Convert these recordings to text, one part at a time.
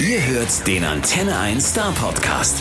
Ihr hört den Antenne 1 Star Podcast.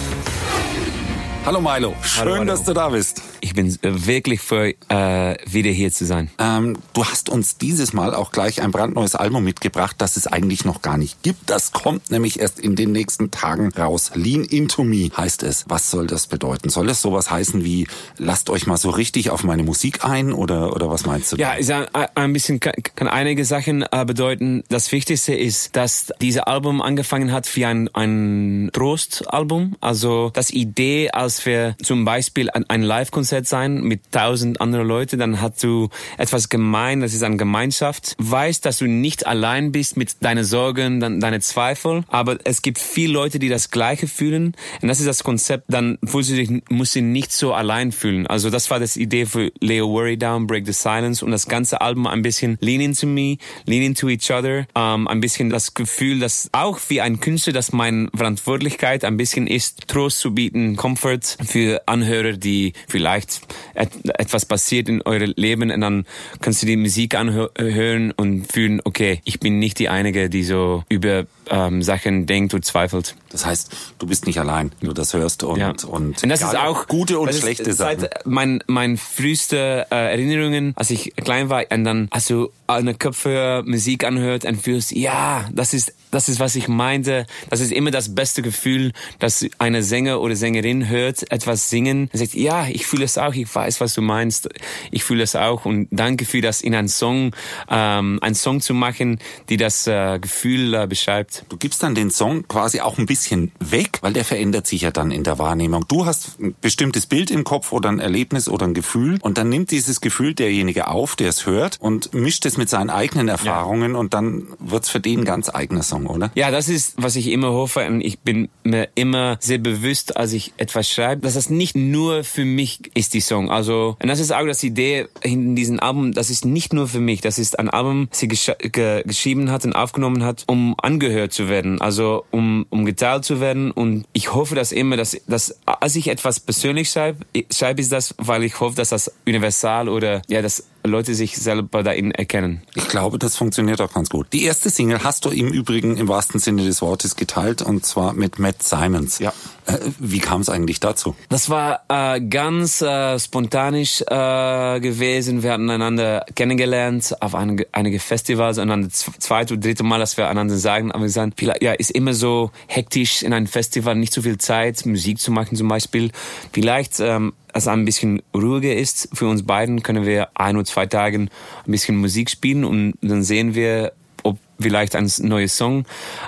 Hallo Milo, schön, Hallo, hallo. dass du da bist. Ich bin äh, wirklich froh, äh, wieder hier zu sein. Ähm, du hast uns dieses Mal auch gleich ein brandneues Album mitgebracht, das es eigentlich noch gar nicht gibt. Das kommt nämlich erst in den nächsten Tagen raus. Lean into me heißt es. Was soll das bedeuten? Soll es sowas heißen wie, lasst euch mal so richtig auf meine Musik ein oder, oder was meinst du? Ja, ist ein, ein bisschen kann, kann einige Sachen äh, bedeuten. Das Wichtigste ist, dass dieses Album angefangen hat wie ein, ein Trostalbum. Also das Idee, als wir zum Beispiel ein, ein Live-Konzert sein mit tausend anderen Leuten, dann hast du etwas gemein, das ist eine Gemeinschaft. Weißt, dass du nicht allein bist mit deinen Sorgen, dann deine Zweifel, aber es gibt viele Leute, die das Gleiche fühlen. Und das ist das Konzept, dann fühlst du dich, musst du nicht so allein fühlen. Also das war das Idee für Leo Worry Down, Break the Silence und das ganze Album ein bisschen Lean into me, Lean into each other, ähm, ein bisschen das Gefühl, dass auch wie ein Künstler, dass meine Verantwortlichkeit ein bisschen ist, Trost zu bieten, Comfort für Anhörer, die vielleicht et etwas passiert in eurem Leben und dann kannst du die Musik anhören und fühlen, okay, ich bin nicht die Einige, die so über ähm, Sachen denkt und zweifelt. Das heißt, du bist nicht allein, wenn du das hörst und, Ja. und, Und das ist auch gute und schlechte Sachen. Seit mein mein früheste äh, Erinnerungen, als ich klein war, und dann hast du eine Kopfhörer Musik anhört und fühlst, ja, das ist das ist was ich meinte. Das ist immer das beste Gefühl, dass eine Sänger oder Sängerin hört etwas singen und sagt, ja, ich fühle es auch, ich weiß, was du meinst, ich fühle es auch und danke für das in einen Song, ähm, einen Song zu machen, die das äh, Gefühl äh, beschreibt. Du gibst dann den Song quasi auch ein bisschen weg, weil der verändert sich ja dann in der Wahrnehmung. Du hast ein bestimmtes Bild im Kopf oder ein Erlebnis oder ein Gefühl und dann nimmt dieses Gefühl derjenige auf, der es hört und mischt es mit seinen eigenen Erfahrungen und dann wird's für den ganz eigener Song, oder? Ja, das ist, was ich immer hoffe und ich bin mir immer sehr bewusst, als ich etwas schreibe, dass das nicht nur für mich ist, die Song. Also, und das ist auch das Idee hinter diesem Album, das ist nicht nur für mich, das ist ein Album, das sie gesch ge geschrieben hat und aufgenommen hat, um angehört zu werden, also um, um geteilt zu werden und ich hoffe das immer, dass, dass als ich etwas persönlich schreibe, schreibe ich das, weil ich hoffe, dass das universal oder ja, dass Leute sich selber darin erkennen. Ich glaube, das funktioniert auch ganz gut. Die erste Single hast du im Übrigen im wahrsten Sinne des Wortes geteilt und zwar mit Matt Simons. Ja. Äh, wie kam es eigentlich dazu? Das war äh, ganz äh, spontanisch äh, gewesen. Wir hatten einander kennengelernt auf einige, einige Festivals und dann das zweite oder dritte Mal, dass wir einander sagen, aber wir vielleicht, ja, ist immer so hektisch in einem Festival, nicht so viel Zeit, Musik zu machen zum Beispiel. Vielleicht, ähm, es ein bisschen ruhiger ist für uns beiden, können wir ein oder zwei Tagen ein bisschen Musik spielen und dann sehen wir, vielleicht ein neuer Song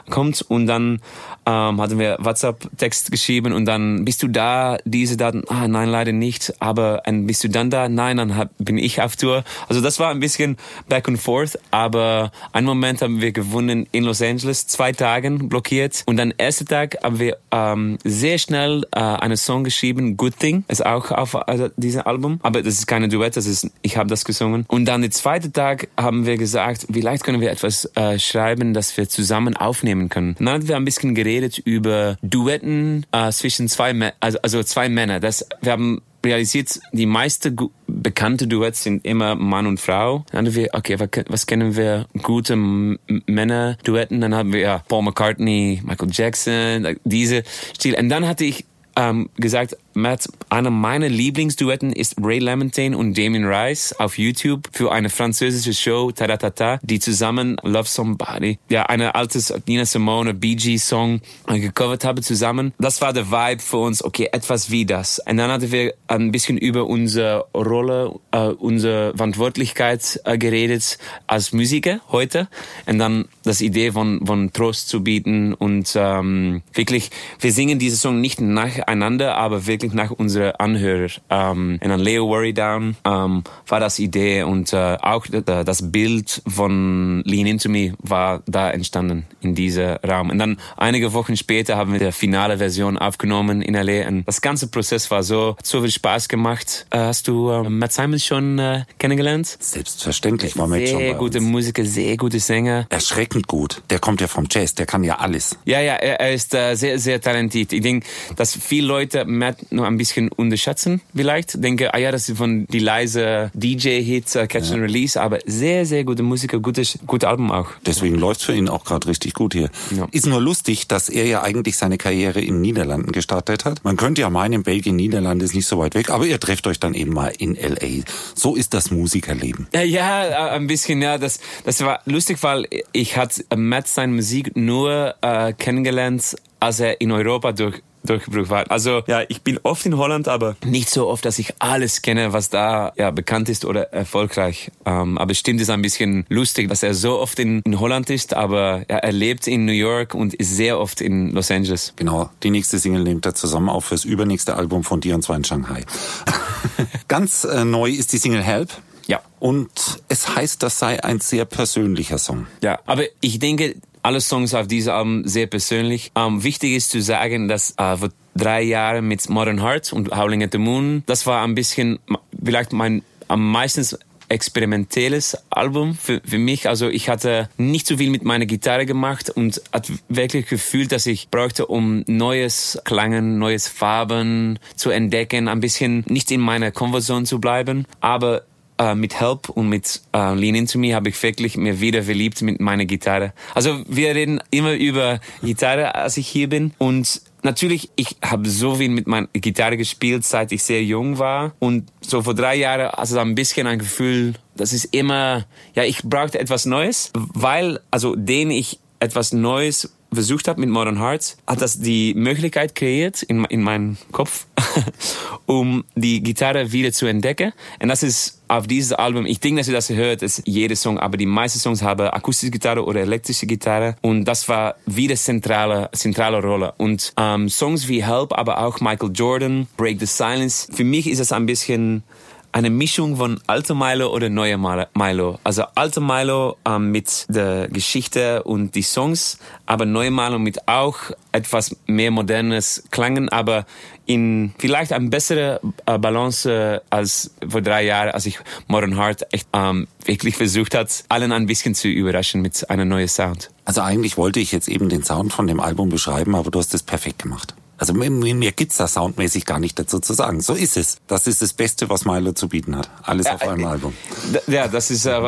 kommt. Und dann ähm, hatten wir WhatsApp-Text geschrieben und dann bist du da, diese Daten, ah nein, leider nicht, aber und bist du dann da? Nein, dann hab, bin ich auf Tour. Also das war ein bisschen back and forth, aber einen Moment haben wir gewonnen in Los Angeles, zwei Tagen blockiert. Und dann ersten Tag haben wir ähm, sehr schnell äh, einen Song geschrieben, Good Thing, ist auch auf äh, diesem Album, aber das ist keine Duett, das ist, ich habe das gesungen. Und dann den zweiten Tag haben wir gesagt, vielleicht können wir etwas äh, schreiben, das wir zusammen aufnehmen können. Und dann haben wir ein bisschen geredet über Duetten äh, zwischen zwei, Mä- also, also zwei Männer. Das, wir haben realisiert, die meisten bekannte Duets sind immer Mann und Frau. Dann haben wir, okay, was, kennen wir gute Männer-Duetten? Dann haben wir ja, Paul McCartney, Michael Jackson, like diese Stil. Und dann hatte ich ähm, gesagt, Matt, einer meiner Lieblingsduetten ist Ray Lamontagne und Damien Rice auf YouTube für eine französische Show, Taratata, die zusammen Love Somebody, ja, eine altes Nina Simone, Bee Gees Song äh, gecovert haben zusammen. Das war der Vibe für uns, okay, etwas wie das. Und dann hatten wir ein bisschen über unsere Rolle, äh, unsere Verantwortlichkeit äh, geredet als Musiker heute. Und dann das Idee von, von Trost zu bieten und ähm, wirklich, wir singen diese Song nicht nacheinander, aber wirklich nach unseren Anhörer. Ähm, und dann Leo Worry Down ähm, war das Idee und äh, auch äh, das Bild von Lean Into Me war da entstanden in diesem Raum. Und dann einige Wochen später haben wir die finale Version aufgenommen in L.A. Und das ganze Prozess war so, hat so viel Spaß gemacht. Äh, hast du äh, Matt Simons schon äh, kennengelernt? Selbstverständlich war Matt schon Sehr gute. Musiker, sehr gute Sänger. Erschreckend gut. Der kommt ja vom Jazz, der kann ja alles. Ja, ja, er, er ist äh, sehr, sehr talentiert. Ich denke, dass viele Leute Matt noch ein bisschen unterschätzen vielleicht. Denke, ah ja, das ist von die leise DJ-Hits, uh, Catch ja. and Release, aber sehr, sehr gute Musiker, gutes, gute Album auch. Deswegen läuft für ihn auch gerade richtig gut hier. Ja. Ist nur lustig, dass er ja eigentlich seine Karriere in den Niederlanden gestartet hat. Man könnte ja meinen, Belgien, Niederlande ist nicht so weit weg, aber ihr trefft euch dann eben mal in L.A. So ist das Musikerleben. Ja, ja ein bisschen, ja. Das, das war lustig, weil ich hatte Matt seine Musik nur äh, kennengelernt, als er in Europa durch durchgebrochen war. Also ja, ich bin oft in Holland, aber nicht so oft, dass ich alles kenne, was da ja bekannt ist oder erfolgreich. Ähm, aber stimmt, ist ein bisschen lustig, dass er so oft in, in Holland ist, aber ja, er lebt in New York und ist sehr oft in Los Angeles. Genau, die nächste Single nimmt er zusammen auf fürs übernächste Album von dir und zwar in Shanghai. Ganz äh, neu ist die Single Help. Ja. Und es heißt, das sei ein sehr persönlicher Song. Ja, aber ich denke, alle Songs auf diesem Album sehr persönlich. Ähm, wichtig ist zu sagen, dass äh, vor drei Jahren mit Modern Hearts und Howling at the Moon, das war ein bisschen vielleicht mein am meisten experimentelles Album für, für mich. Also ich hatte nicht so viel mit meiner Gitarre gemacht und hat wirklich gefühlt, dass ich brauchte, um neues Klangen, neues Farben zu entdecken, ein bisschen nicht in meiner Comfortzone zu bleiben, aber äh, mit Help und mit äh, Lean Into Me habe ich wirklich mir wieder verliebt mit meiner Gitarre. Also wir reden immer über Gitarre, als ich hier bin und Natürlich, ich habe so viel mit meiner Gitarre gespielt, seit ich sehr jung war. Und so vor drei Jahren also ein bisschen ein Gefühl, das ist immer, ja, ich brauchte etwas Neues, weil, also den ich etwas Neues versucht habe mit Modern Hearts, hat das die Möglichkeit kreiert in, in meinem Kopf, um die Gitarre wieder zu entdecken. Und das ist auf dieses Album, ich denke, dass ihr das hört, ist jeder Song, aber die meisten Songs haben akustische Gitarre oder elektrische Gitarre. Und das war wieder zentrale, zentrale Rolle. Und ähm, Songs wie Help, aber auch Michael Jordan, Break the Silence. Für mich ist es ein bisschen eine Mischung von alter Milo oder neuer Milo. Also alter Milo ähm, mit der Geschichte und die Songs, aber neue Milo mit auch etwas mehr modernes Klangen, aber in vielleicht eine bessere äh, Balance als vor drei Jahren, als ich Modern Heart echt ähm, wirklich versucht hat, allen ein bisschen zu überraschen mit einem neuen Sound. Also eigentlich wollte ich jetzt eben den Sound von dem Album beschreiben, aber du hast es perfekt gemacht. Also mir, mir gibt's da soundmäßig gar nicht dazu zu sagen. So ist es. Das ist das Beste, was Milo zu bieten hat. Alles ja, auf einem äh, Album. Ja, das ist. Äh,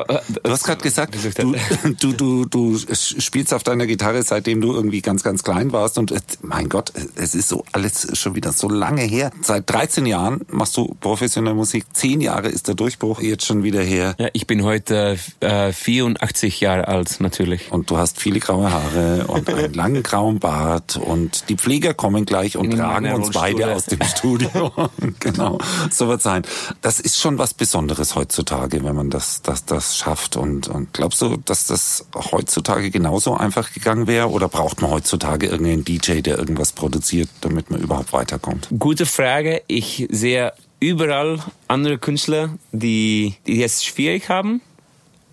du hast gerade gesagt, du, du, du, du spielst auf deiner Gitarre, seitdem du irgendwie ganz, ganz klein warst. Und mein Gott, es ist so alles schon wieder so lange her. Seit 13 Jahren machst du professionelle Musik. Zehn Jahre ist der Durchbruch jetzt schon wieder her. Ja, ich bin heute äh, 84 Jahre alt, natürlich. Und du hast viele graue Haare und einen langen grauen Bart. Und die Pfleger kommen gleich gleich und tragen uns beide aus dem Studio. genau, so wird sein. Das ist schon was Besonderes heutzutage, wenn man das, das, das schafft. Und, und glaubst du, dass das heutzutage genauso einfach gegangen wäre? Oder braucht man heutzutage irgendeinen DJ, der irgendwas produziert, damit man überhaupt weiterkommt? Gute Frage. Ich sehe überall andere Künstler, die, die es schwierig haben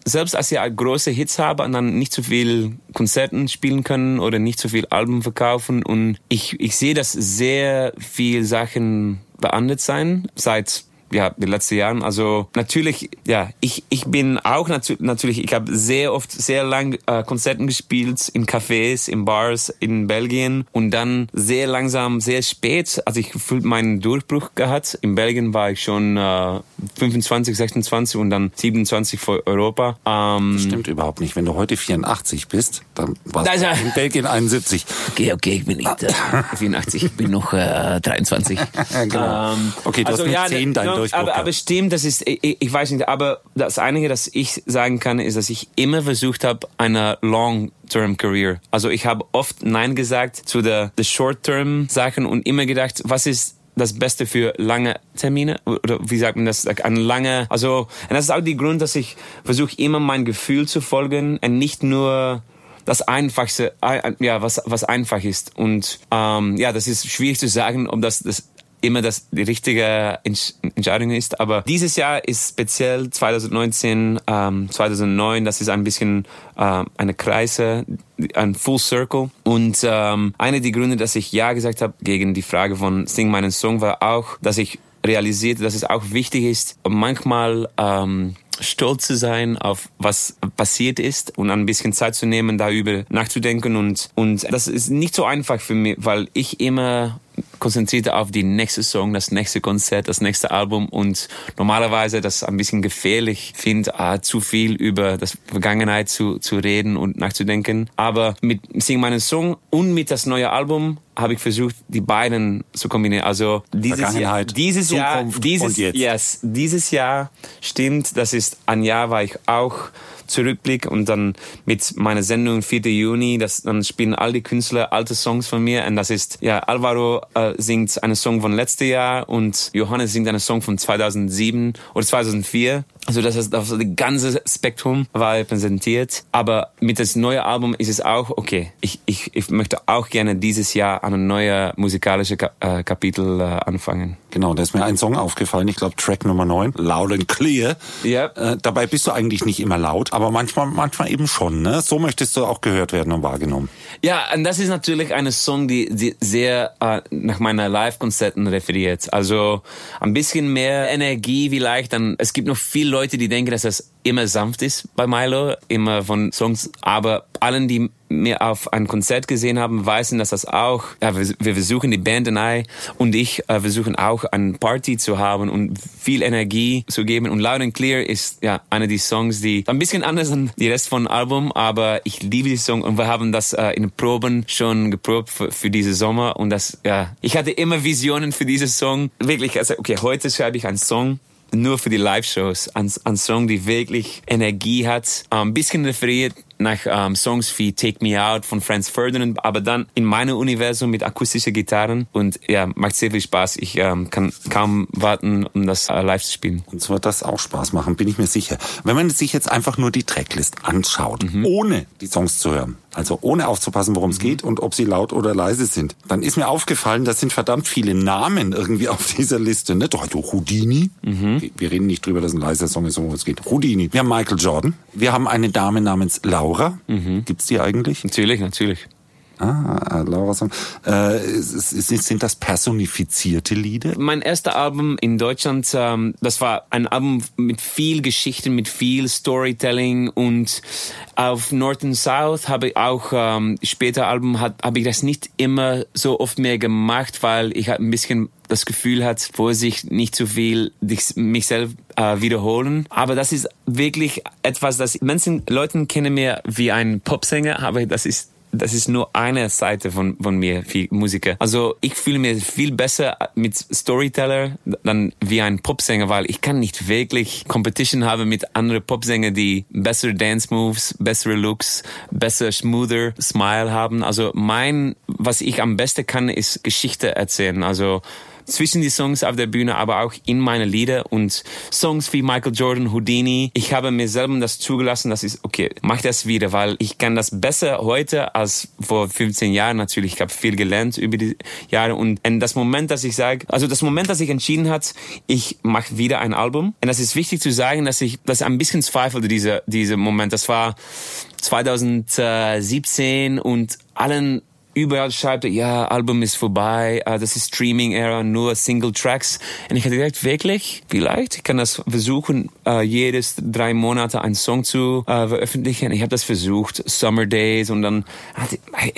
selbst als sie große Hits haben und dann nicht so viel Konzerten spielen können oder nicht so viel Alben verkaufen und ich, ich sehe, dass sehr viel Sachen beandert sein seit ja, die letzten Jahren. Also natürlich, ja, ich, ich bin auch natu natürlich, ich habe sehr oft, sehr lang äh, Konzerten gespielt in Cafés, in Bars in Belgien und dann sehr langsam, sehr spät, als ich gefühlt meinen Durchbruch gehabt. In Belgien war ich schon äh, 25, 26 und dann 27 für Europa. Ähm, das stimmt überhaupt nicht. Wenn du heute 84 bist, dann warst also, du in Belgien 71. Okay, okay, ich bin nicht äh, 84, ich bin noch äh, 23. genau. Ähm, okay, du also, hast mit ja, 10 dein Durchbruch. Aber, aber stimmt, das ist, ich, ich weiß nicht, aber das Einige, das ich sagen kann, ist, dass ich immer versucht habe, eine Long-Term Career. Also ich habe oft Nein gesagt zu der, der Short-Term Sachen und immer gedacht, was ist das Beste für lange Termine oder wie sagt man das? Ein lange, also und das ist auch der Grund, dass ich versuche immer mein Gefühl zu folgen und nicht nur das Einfachste, ja, was, was einfach ist. Und ähm, ja, das ist schwierig zu sagen, ob das das immer das die richtige Entscheidung ist. Aber dieses Jahr ist speziell 2019, ähm, 2009, das ist ein bisschen äh, eine Kreise, ein Full Circle. Und ähm, eine der Gründe, dass ich Ja gesagt habe gegen die Frage von Sing meinen Song, war auch, dass ich realisierte, dass es auch wichtig ist, manchmal ähm, stolz zu sein auf was passiert ist und ein bisschen Zeit zu nehmen, darüber nachzudenken und und das ist nicht so einfach für mich, weil ich immer konzentriert auf die nächste Song, das nächste Konzert, das nächste Album und normalerweise das ein bisschen gefährlich finde, äh, zu viel über das Vergangenheit zu, zu reden und nachzudenken. Aber mit Sing meinen Song und mit das neue Album habe ich versucht, die beiden zu kombinieren. Also dieses Jahr, dieses Zukunft Jahr, dieses. Yes, dieses Jahr stimmt. Das ist ein Jahr, war ich auch zurückblick und dann mit meiner Sendung 4. Juni, das, dann spielen all die Künstler alte Songs von mir und das ist, ja, Alvaro äh, singt einen Song von letztes Jahr und Johannes singt einen Song von 2007 oder 2004. Also das ist das ganze Spektrum war repräsentiert. Aber mit das neue Album ist es auch, okay, ich, ich, ich möchte auch gerne dieses Jahr ein neues musikalisches äh, Kapitel äh, anfangen. Genau, da ist mir ein Song aufgefallen, ich glaube Track Nummer 9, Loud and Clear. Ja. Äh, dabei bist du eigentlich nicht immer laut, aber manchmal, manchmal eben schon. Ne? So möchtest du auch gehört werden und wahrgenommen. Ja, und das ist natürlich eine Song, die, die sehr äh, nach meiner Live-Konzerten referiert. Also ein bisschen mehr Energie vielleicht. Dann, es gibt noch viele Leute, die denken, dass das immer sanft ist bei Milo, immer von Songs. Aber allen, die mir auf ein Konzert gesehen haben, wissen, dass das auch, ja, wir, wir versuchen, die Band und I und ich äh, versuchen auch eine Party zu haben und viel Energie zu geben. Und Loud and Clear ist ja eine der Songs, die ein bisschen anders als die Rest von Album, aber ich liebe die Song und wir haben das äh, in Proben schon geprobt für, für diese Sommer und das, ja, ich hatte immer Visionen für diesen Song. Wirklich, also, okay, heute schreibe ich einen Song nur für die Live-Shows. Ein, ein Song, die wirklich Energie hat. Ein bisschen referiert nach ähm, Songs wie Take Me Out von Franz Ferdinand, aber dann in meinem Universum mit akustischen Gitarren und ja, macht sehr viel Spaß. Ich ähm, kann kaum warten, um das äh, live zu spielen. Uns wird das auch Spaß machen, bin ich mir sicher. Wenn man sich jetzt einfach nur die Tracklist anschaut, ohne die Songs zu hören, also ohne aufzupassen, worum es geht und ob sie laut oder leise sind, dann ist mir aufgefallen, da sind verdammt viele Namen irgendwie auf dieser Liste. Ne? Doch, also Houdini. Wir reden nicht drüber, dass ein leiser Song ist, worum es geht. Houdini. Wir haben Michael Jordan. Wir haben eine Dame namens Laura. Gibt's die eigentlich? Natürlich, natürlich. Ah, Laura Song. Äh, sind das personifizierte Lieder? Mein erster Album in Deutschland, ähm, das war ein Album mit viel Geschichten, mit viel Storytelling und auf North and South habe ich auch ähm, später hat habe ich das nicht immer so oft mehr gemacht, weil ich halt ein bisschen das Gefühl hat, Vorsicht, nicht zu viel dich, mich selbst äh, wiederholen. Aber das ist wirklich etwas, das Menschen, Leute kennen mir wie ein Popsänger, aber das ist das ist nur eine Seite von, von mir, wie Musiker. Also ich fühle mich viel besser mit Storyteller dann wie ein Popsänger, weil ich kann nicht wirklich Competition haben mit anderen Popsängern, die bessere Dance Moves, bessere Looks, besser, smoother Smile haben. Also mein, was ich am besten kann, ist Geschichte erzählen. Also zwischen die Songs auf der Bühne, aber auch in meine Lieder und Songs wie Michael Jordan, Houdini. Ich habe mir selber das zugelassen, dass ich, okay, mach das wieder, weil ich kann das besser heute als vor 15 Jahren natürlich. Ich habe viel gelernt über die Jahre und, das Moment, dass ich sage, also das Moment, dass ich entschieden hat, ich mache wieder ein Album. Und das ist wichtig zu sagen, dass ich das ein bisschen zweifelte, dieser, dieser Moment. Das war 2017 und allen überall schreibt, ja, Album ist vorbei, äh, das ist Streaming-Era, nur Single-Tracks. Und ich hatte gedacht, wirklich, vielleicht, ich kann das versuchen, äh, jedes drei Monate einen Song zu äh, veröffentlichen. Ich habe das versucht, Summer Days und dann,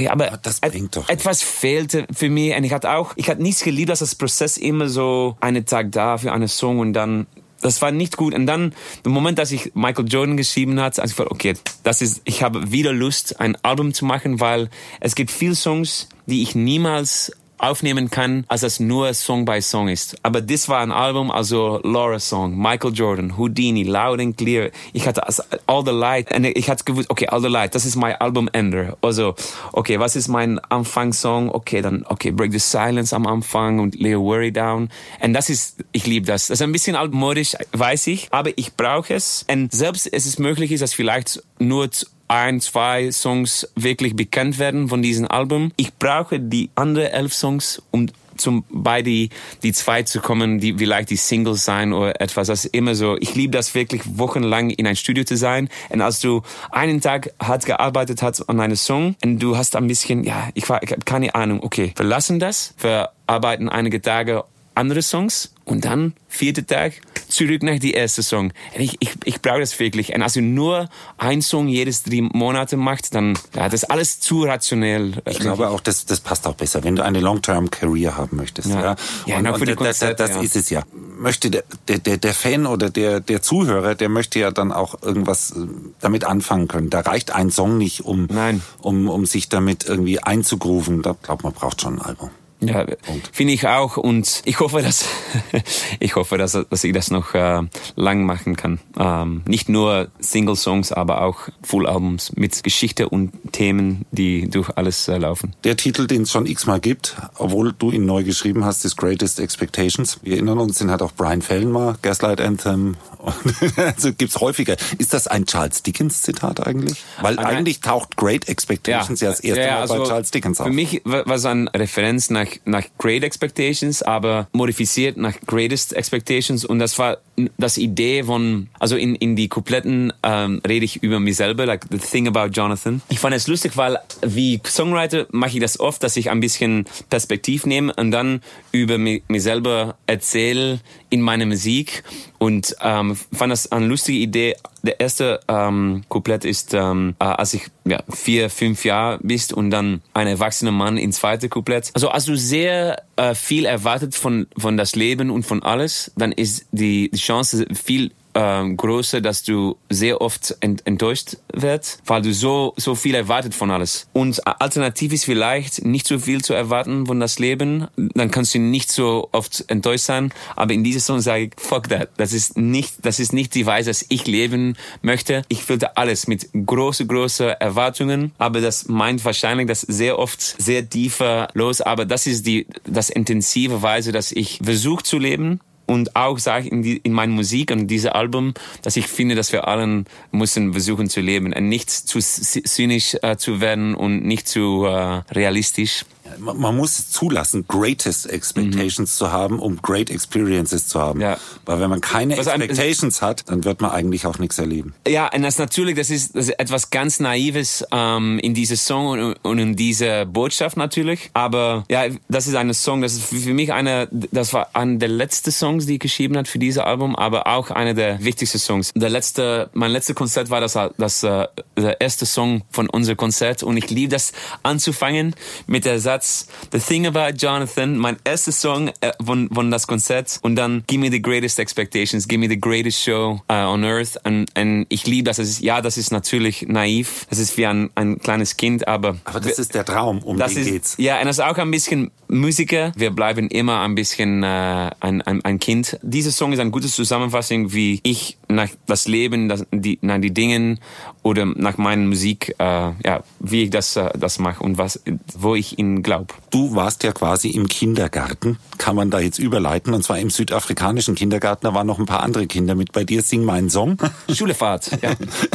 aber das bringt doch etwas fehlte für mich. Und ich hatte auch, ich hatte nichts geliebt, dass das Prozess immer so einen Tag da für einen Song und dann das war nicht gut. Und dann, im Moment, dass ich Michael Jordan geschrieben hat, also ich war, okay, das ist, ich habe wieder Lust, ein Album zu machen, weil es gibt viele Songs, die ich niemals aufnehmen kann, als das nur Song by Song ist. Aber das war ein Album, also Laura Song, Michael Jordan, Houdini, Loud and Clear. Ich hatte All the Light, und ich hatte gewusst, okay, All the Light, das ist mein Album-Ender. Also, okay, was ist mein Anfangssong? Okay, dann, okay, Break the Silence am Anfang und Lay Worry Down. Und das ist, ich liebe das. Das ist ein bisschen altmodisch, weiß ich, aber ich brauche es. Und selbst es ist möglich ist, dass vielleicht nur ein, zwei Songs wirklich bekannt werden von diesem Album. Ich brauche die anderen elf Songs, um zum bei die die zwei zu kommen, die vielleicht die Singles sein oder etwas. Das ist immer so. Ich liebe das wirklich wochenlang in ein Studio zu sein. Und als du einen Tag hart gearbeitet hast an einem Song und du hast ein bisschen, ja, ich, ich habe keine Ahnung. Okay, wir lassen das. Wir arbeiten einige Tage andere Songs und dann vierter Tag zurück nach die erste Song. Ich, ich, ich brauche das wirklich. Und also nur ein Song jedes drei Monate macht, dann ja, das ist alles zu rationell. Ich glaube auch, das, das passt auch besser, wenn du eine Long-Term-Career haben möchtest. Ja, ja. ja und, und das, das, das ja. ist es ja. Möchte der, der, der Fan oder der, der Zuhörer, der möchte ja dann auch irgendwas äh, damit anfangen können. Da reicht ein Song nicht, um, Nein. um, um sich damit irgendwie einzugrooven. Da glaube man braucht schon ein Album. Ja, finde ich auch und ich hoffe, dass ich hoffe, dass, dass ich das noch äh, lang machen kann. Ähm, nicht nur Single Songs, aber auch Full Albums mit Geschichte und Themen, die durch alles äh, laufen. Der Titel, den es schon x-mal gibt, obwohl du ihn neu geschrieben hast, ist Greatest Expectations. Wir erinnern uns, den hat auch Brian Fallon mal, Gaslight Anthem. also gibt's häufiger. Ist das ein Charles Dickens Zitat eigentlich? Weil ah, eigentlich taucht Great Expectations ja, ja das erste ja, Mal also bei Charles Dickens auf. Für mich war es eine Referenz nach nach Great Expectations, aber modifiziert nach Greatest Expectations. Und das war das Idee von, also in, in die Kupletten ähm, rede ich über mich selber, like the thing about Jonathan. Ich fand es lustig, weil wie Songwriter mache ich das oft, dass ich ein bisschen Perspektiv nehme und dann über mich, selber erzähle in meiner Musik und ähm, fand das eine lustige Idee. Der erste ähm, Couplet ist, ähm, äh, als ich ja, vier, fünf Jahre bist und dann ein erwachsener Mann in zweite Couplet. Also als du sehr äh, viel erwartet von von das Leben und von alles, dann ist die, die Chance viel ähm, größer, dass du sehr oft ent enttäuscht wirst, weil du so, so viel erwartet von alles. Und alternativ ist vielleicht nicht so viel zu erwarten von das Leben, dann kannst du nicht so oft enttäuscht sein. Aber in dieser Song sage ich, fuck that. Das ist nicht, das ist nicht die Weise, dass ich leben möchte. Ich fühlte alles mit große, große Erwartungen. Aber das meint wahrscheinlich das sehr oft sehr tiefer los. Aber das ist die, das intensive Weise, dass ich versuche zu leben und auch sage in, die, in meiner Musik und diesem Album, dass ich finde, dass wir allen müssen versuchen zu leben und nicht zu zynisch äh, zu werden und nicht zu äh, realistisch man muss es zulassen, greatest expectations mhm. zu haben, um great experiences zu haben. Ja. Weil wenn man keine Was expectations hat, dann wird man eigentlich auch nichts erleben. Ja, und das natürlich, das ist, das ist etwas ganz Naives ähm, in diesem Song und, und in dieser Botschaft natürlich. Aber ja, das ist eine Song, das ist für mich eine, das war einer der letzten Songs, die ich geschrieben hat für dieses Album, aber auch einer der wichtigsten Songs. Der letzte, mein letztes Konzert war das, das äh, der erste Song von unserem Konzert und ich liebe das anzufangen mit der Satz Satz, The Thing About Jonathan, mein erster Song äh, von, von das Konzert und dann Give Me the Greatest Expectations, Give Me the Greatest Show uh, on Earth und, und ich liebe das. Ist, ja, das ist natürlich naiv, das ist wie ein, ein kleines Kind, aber... Aber das ist der Traum, um das den ist, geht's. Ja, und das ist auch ein bisschen Musiker. Wir bleiben immer ein bisschen äh, ein, ein, ein Kind. Dieser Song ist eine gute Zusammenfassung, wie ich nach das Leben, das, die, nach die Dingen oder nach meiner Musik, äh, ja, wie ich das, äh, das mache und was, wo ich ihn glaube. Du warst ja quasi im Kindergarten, kann man da jetzt überleiten, und zwar im südafrikanischen Kindergarten. Da waren noch ein paar andere Kinder mit bei dir. Sing meinen Song. Schulefahrt, ja.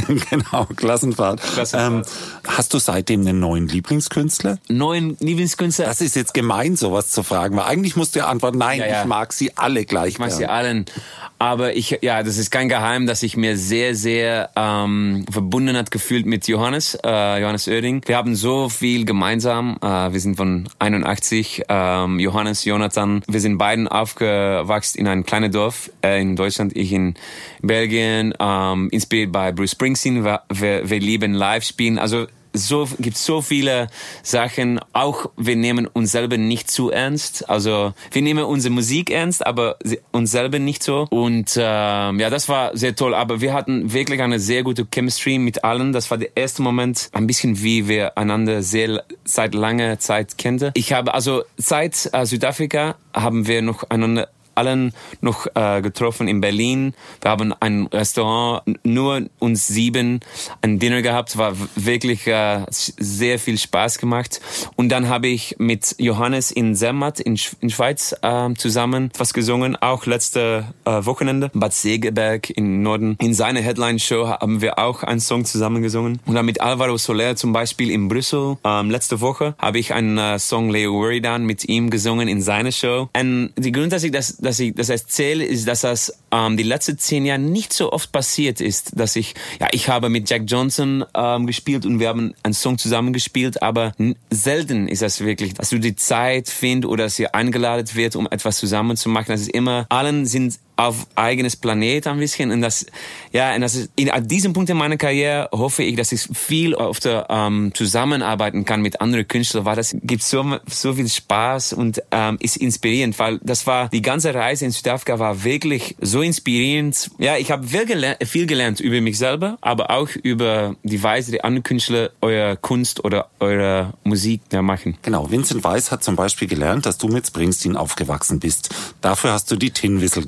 genau, Klassenfahrt. Klassenfahrt. Ähm, hast du seitdem einen neuen Lieblingskünstler? Neuen Lieblingskünstler? Das ist jetzt gemein, sowas zu fragen, weil eigentlich musst du ja antworten, nein, ja, ja. ich mag sie alle gleich. Ich mag gern. sie allen. Aber ich, ja, das ist kein Geheim, dass ich mir sehr, sehr ähm, verbunden hat gefühlt mit Johannes, äh, Johannes Oerding. Wir haben so viel gemeinsam. Äh, wir sind von 81, ähm, Johannes, Jonathan. Wir sind beiden aufgewachsen in einem kleinen Dorf äh, in Deutschland, ich in Belgien, ähm, inspiriert bei Bruce Springsteen. Wir, wir, wir lieben Live-Spielen. Also so gibt so viele Sachen. Auch wir nehmen uns selber nicht zu ernst. Also wir nehmen unsere Musik ernst, aber uns selber nicht so. Und äh, ja, das war sehr toll. Aber wir hatten wirklich eine sehr gute Chemistry mit allen. Das war der erste Moment, ein bisschen wie wir einander sehr seit langer Zeit kannten. Ich habe also seit äh, Südafrika haben wir noch einander allen noch äh, getroffen in Berlin. Wir haben ein Restaurant, nur uns sieben, ein Dinner gehabt, war wirklich äh, sehr viel Spaß gemacht. Und dann habe ich mit Johannes in Zermatt in, Sch in Schweiz äh, zusammen was gesungen, auch letzte äh, Wochenende. Bad Segeberg im Norden. In seiner Headline-Show haben wir auch einen Song zusammen gesungen. Und dann mit Alvaro Soler zum Beispiel in Brüssel ähm, letzte Woche habe ich einen äh, Song Leo Worridan mit ihm gesungen in seiner Show. Und die Grund, dass ich das dass ich das erzähle, ist, dass das ähm, die letzten zehn Jahre nicht so oft passiert ist, dass ich, ja, ich habe mit Jack Johnson ähm, gespielt und wir haben einen Song zusammen gespielt, aber selten ist das wirklich, dass du die Zeit findest oder dass ihr eingeladen wird, um etwas zusammen zu machen. Das ist immer, allen sind auf eigenes Planet ein bisschen. Und das ja und das ist in, an diesem Punkt in meiner Karriere hoffe ich dass ich viel öfter ähm, zusammenarbeiten kann mit anderen Künstlern weil das gibt so so viel Spaß und ähm, ist inspirierend weil das war die ganze Reise in Südafrika war wirklich so inspirierend. Ja ich habe viel, gelernt, viel gelernt über mich selber aber auch über die Weise die andere Künstler eure Kunst oder eure Musik ja, machen. Genau Vincent Weiss hat zum Beispiel gelernt dass du mit Springsteen aufgewachsen bist. Dafür hast du die Tin Whistle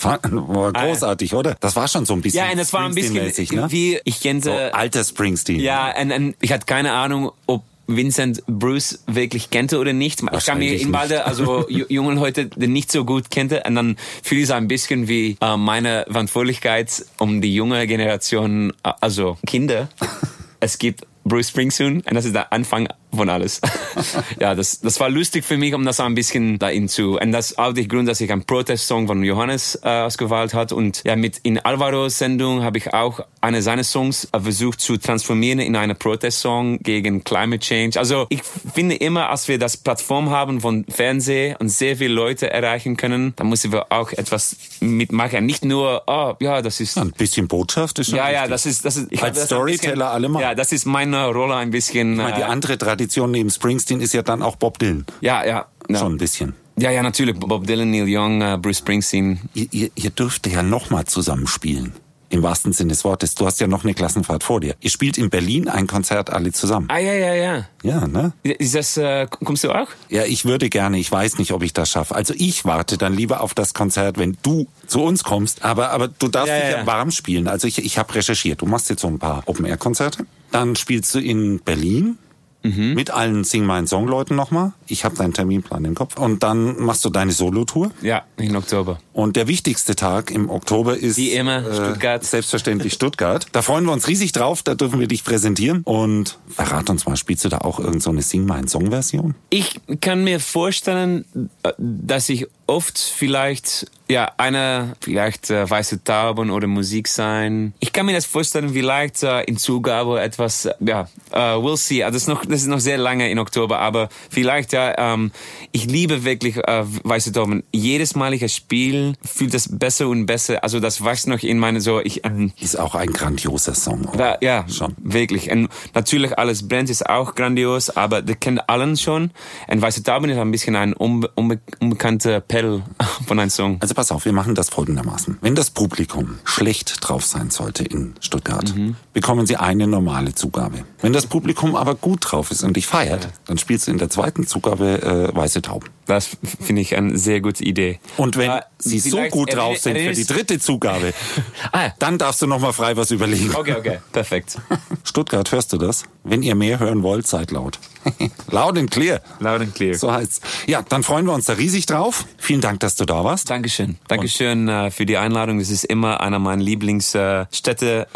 war großartig, oder? Das war schon so ein bisschen. Ja, und das war ein bisschen ne? wie ich kenne. So, alter Springsteen. Ja, und, und ich hatte keine Ahnung, ob Vincent Bruce wirklich kannte oder nicht. Ich kann mir in Balde, also junge Leute, den nicht so gut kannte, und dann fühle ich es ein bisschen wie äh, meine Verantwortlichkeit um die junge Generation, äh, also Kinder. es gibt Bruce Springsteen und das ist der Anfang von alles. ja, das, das war lustig für mich, um das ein bisschen dahin zu. Und das auch der Grund, dass ich einen Protest-Song von Johannes äh, ausgewählt hat. Und ja, mit in Alvaros Sendung habe ich auch eine seiner Songs versucht zu transformieren in eine Protest-Song gegen Climate Change. Also ich finde immer, als wir das Plattform haben von Fernsehen und sehr viele Leute erreichen können, dann müssen wir auch etwas mitmachen. Nicht nur, oh, ja, das ist... ein bisschen Botschaft ist schon Ja, richtig. ja, das ist... Das ist ich Als Storyteller alle mal. Ja, das ist meine Rolle ein bisschen... Ich meine, die äh, andere Tradition neben Springsteen ist ja dann auch Bob Dylan. Ja, ja. ja. Schon ein bisschen. Ja, ja, natürlich. Bob Dylan, Neil Young, uh, Bruce Springsteen. Ihr, ihr, ihr dürft ja nochmal zusammenspielen. Im wahrsten Sinne des Wortes. Du hast ja noch eine Klassenfahrt vor dir. Ihr spielt in Berlin ein Konzert alle zusammen. Ah, ja, ja, ja. Ja, ne? Ist das, äh, kommst du auch? Ja, ich würde gerne. Ich weiß nicht, ob ich das schaffe. Also ich warte dann lieber auf das Konzert, wenn du zu uns kommst. Aber, aber du darfst Ja, dich ja ja. warm spielen. Also ich, ich habe recherchiert. Du machst jetzt so ein paar Open-Air-Konzerte. Dann spielst du in Berlin. Mhm. Mit allen Sing Mein Song Leuten nochmal. Ich habe deinen Terminplan im Kopf. Und dann machst du deine Solotour. Ja, in Oktober. Und der wichtigste Tag im Oktober ist Wie immer, Stuttgart. Äh, selbstverständlich Stuttgart. Da freuen wir uns riesig drauf. Da dürfen wir dich präsentieren. Und verrat uns mal, spielst du da auch irgend so eine Sing Mein Song Version? Ich kann mir vorstellen, äh, dass ich oft vielleicht ja eine vielleicht äh, weiße Tauben oder Musik sein. Ich kann mir das vorstellen, vielleicht äh, in Zugabe etwas. Äh, ja, äh, we'll see. Also das ist noch das ist noch sehr lange in Oktober, aber vielleicht ja. Ähm, ich liebe wirklich äh, weiße Tauben. Jedes Mal ich es spiele, fühlt es besser und besser. Also das wächst noch in meine so. Ich ähm, Ist auch ein grandioser Song. da, ja, Schon. wirklich. Und natürlich alles brennt ist auch grandios, aber der kennt allen schon. Und Weiße Tauben ist ein bisschen ein unbe unbe unbekannter Pedal von einem Song. Also pass auf, wir machen das folgendermaßen. Wenn das Publikum schlecht drauf sein sollte in Stuttgart, bekommen sie eine normale Zugabe. Wenn das Publikum aber gut drauf ist und dich feiert, dann spielst du in der zweiten Zugabe äh, Weiße Tauben. Das finde ich eine sehr gute Idee. Und wenn Äh, sie so gut drauf sind für die dritte Zugabe, Ah, dann darfst du noch mal frei was überlegen. okay, okay, perfekt. Stuttgart, hörst du das? Wenn ihr mehr hören wollt, seid laut. laut and clear. Loud and clear. So heißt's. Ja, dann freuen wir uns da riesig drauf. Vielen Dank, dass du da warst. Dankeschön. Dankeschön äh, für die Einladung. Das ist immer einer meiner Lieblingsstädte äh, Städte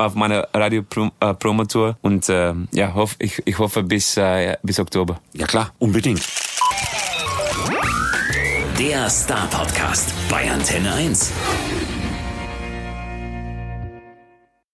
meiner Radio-Promotour. Und äh, ja, hoff, ich, ich hoffe bis, äh, bis Oktober. Ja klar, unbedingt. Der Star Podcast bei Antenne 1.